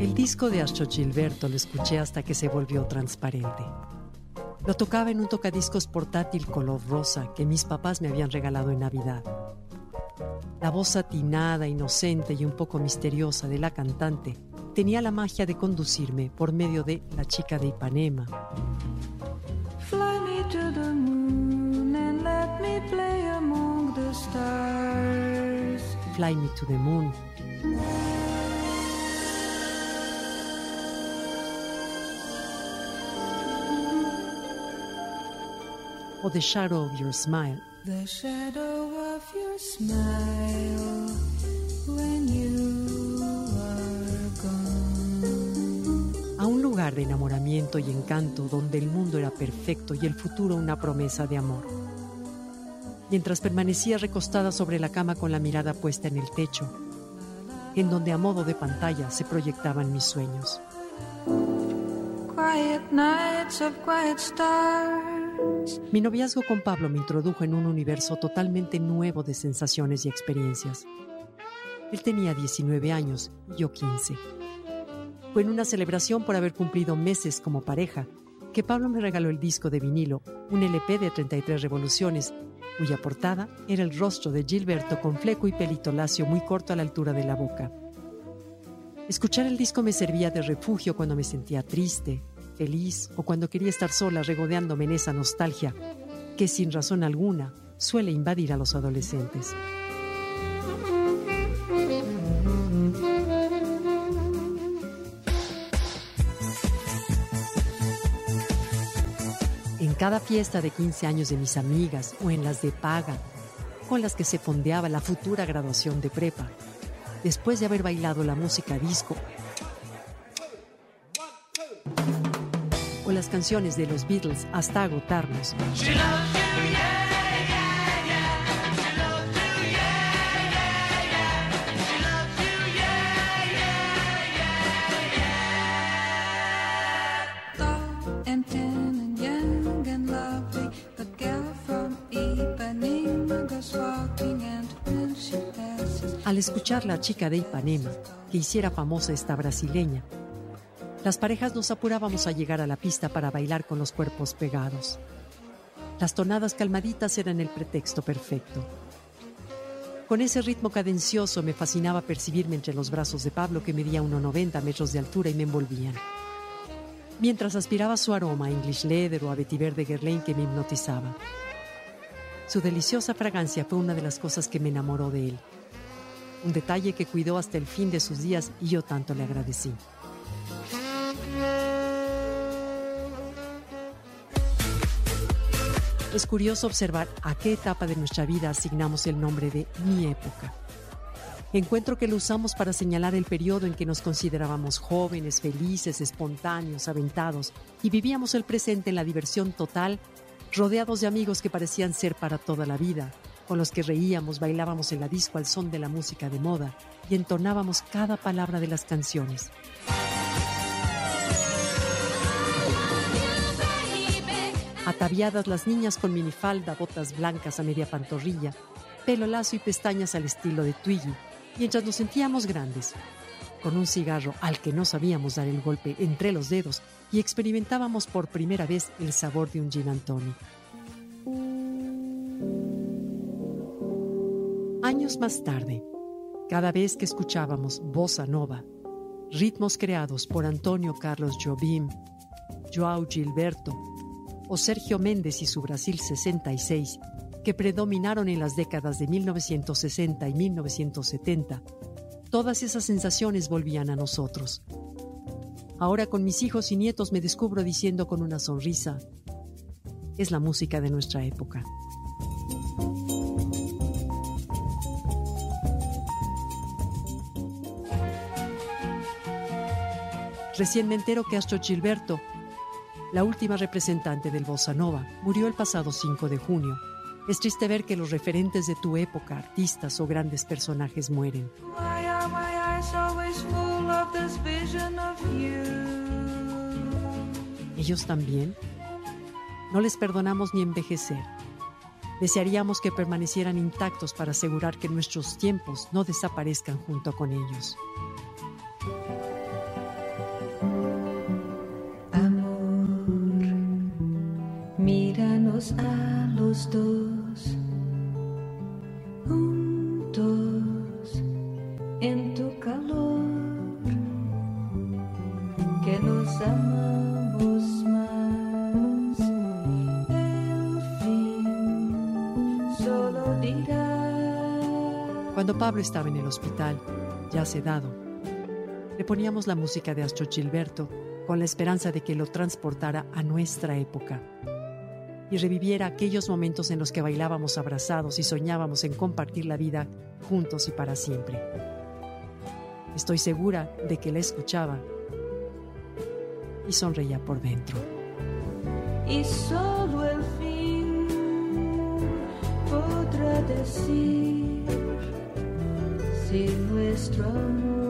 El disco de Astro Gilberto lo escuché hasta que se volvió transparente. Lo tocaba en un tocadiscos portátil color rosa que mis papás me habían regalado en Navidad. La voz atinada, inocente y un poco misteriosa de la cantante tenía la magia de conducirme por medio de La chica de Ipanema, Fly me to the moon and let me play among the stars. Fly Me to the Moon, o The Shadow of Your Smile, The shadow of your smile when you are gone. a un lugar de enamoramiento y encanto donde el mundo era perfecto y el futuro una promesa de amor. Mientras permanecía recostada sobre la cama con la mirada puesta en el techo, en donde a modo de pantalla se proyectaban mis sueños. Quiet nights of quiet stars. Mi noviazgo con Pablo me introdujo en un universo totalmente nuevo de sensaciones y experiencias. Él tenía 19 años y yo 15. Fue en una celebración por haber cumplido meses como pareja que Pablo me regaló el disco de vinilo, un LP de 33 revoluciones, cuya portada era el rostro de Gilberto con fleco y pelito lacio muy corto a la altura de la boca. Escuchar el disco me servía de refugio cuando me sentía triste, feliz o cuando quería estar sola regodeándome en esa nostalgia que sin razón alguna suele invadir a los adolescentes. En cada fiesta de 15 años de mis amigas o en las de paga, con las que se fondeaba la futura graduación de prepa, después de haber bailado la música disco o las canciones de los Beatles hasta agotarnos. Al escuchar la chica de Ipanema, que hiciera famosa esta brasileña, las parejas nos apurábamos a llegar a la pista para bailar con los cuerpos pegados. Las tonadas calmaditas eran el pretexto perfecto. Con ese ritmo cadencioso me fascinaba percibirme entre los brazos de Pablo que medía 1,90 metros de altura y me envolvían. Mientras aspiraba su aroma a English Leather o a vetiver de Guerlain que me hipnotizaba. Su deliciosa fragancia fue una de las cosas que me enamoró de él. Un detalle que cuidó hasta el fin de sus días y yo tanto le agradecí. Es curioso observar a qué etapa de nuestra vida asignamos el nombre de mi época. Encuentro que lo usamos para señalar el periodo en que nos considerábamos jóvenes, felices, espontáneos, aventados y vivíamos el presente en la diversión total, rodeados de amigos que parecían ser para toda la vida, con los que reíamos, bailábamos en la disco al son de la música de moda y entonábamos cada palabra de las canciones. Ataviadas las niñas con minifalda, botas blancas a media pantorrilla, pelo lazo y pestañas al estilo de Twiggy, mientras nos sentíamos grandes, con un cigarro al que no sabíamos dar el golpe entre los dedos y experimentábamos por primera vez el sabor de un gin and tonic. Años más tarde, cada vez que escuchábamos bossa nova, ritmos creados por Antonio Carlos Jobim, Joao Gilberto o Sergio Méndez y su Brasil 66, que predominaron en las décadas de 1960 y 1970, todas esas sensaciones volvían a nosotros. Ahora con mis hijos y nietos me descubro diciendo con una sonrisa, es la música de nuestra época. Recién me entero que Astro Gilberto, la última representante del Bossa Nova, murió el pasado 5 de junio. Es triste ver que los referentes de tu época, artistas o grandes personajes, mueren. ¿Ellos también? No les perdonamos ni envejecer. Desearíamos que permanecieran intactos para asegurar que nuestros tiempos no desaparezcan junto con ellos. A los dos juntos en tu calor, que nos amamos más. El fin solo dirá. Cuando Pablo estaba en el hospital, ya sedado, le poníamos la música de Astro Gilberto con la esperanza de que lo transportara a nuestra época y reviviera aquellos momentos en los que bailábamos abrazados y soñábamos en compartir la vida juntos y para siempre. Estoy segura de que la escuchaba y sonreía por dentro. Y solo el fin podrá decir si nuestro amor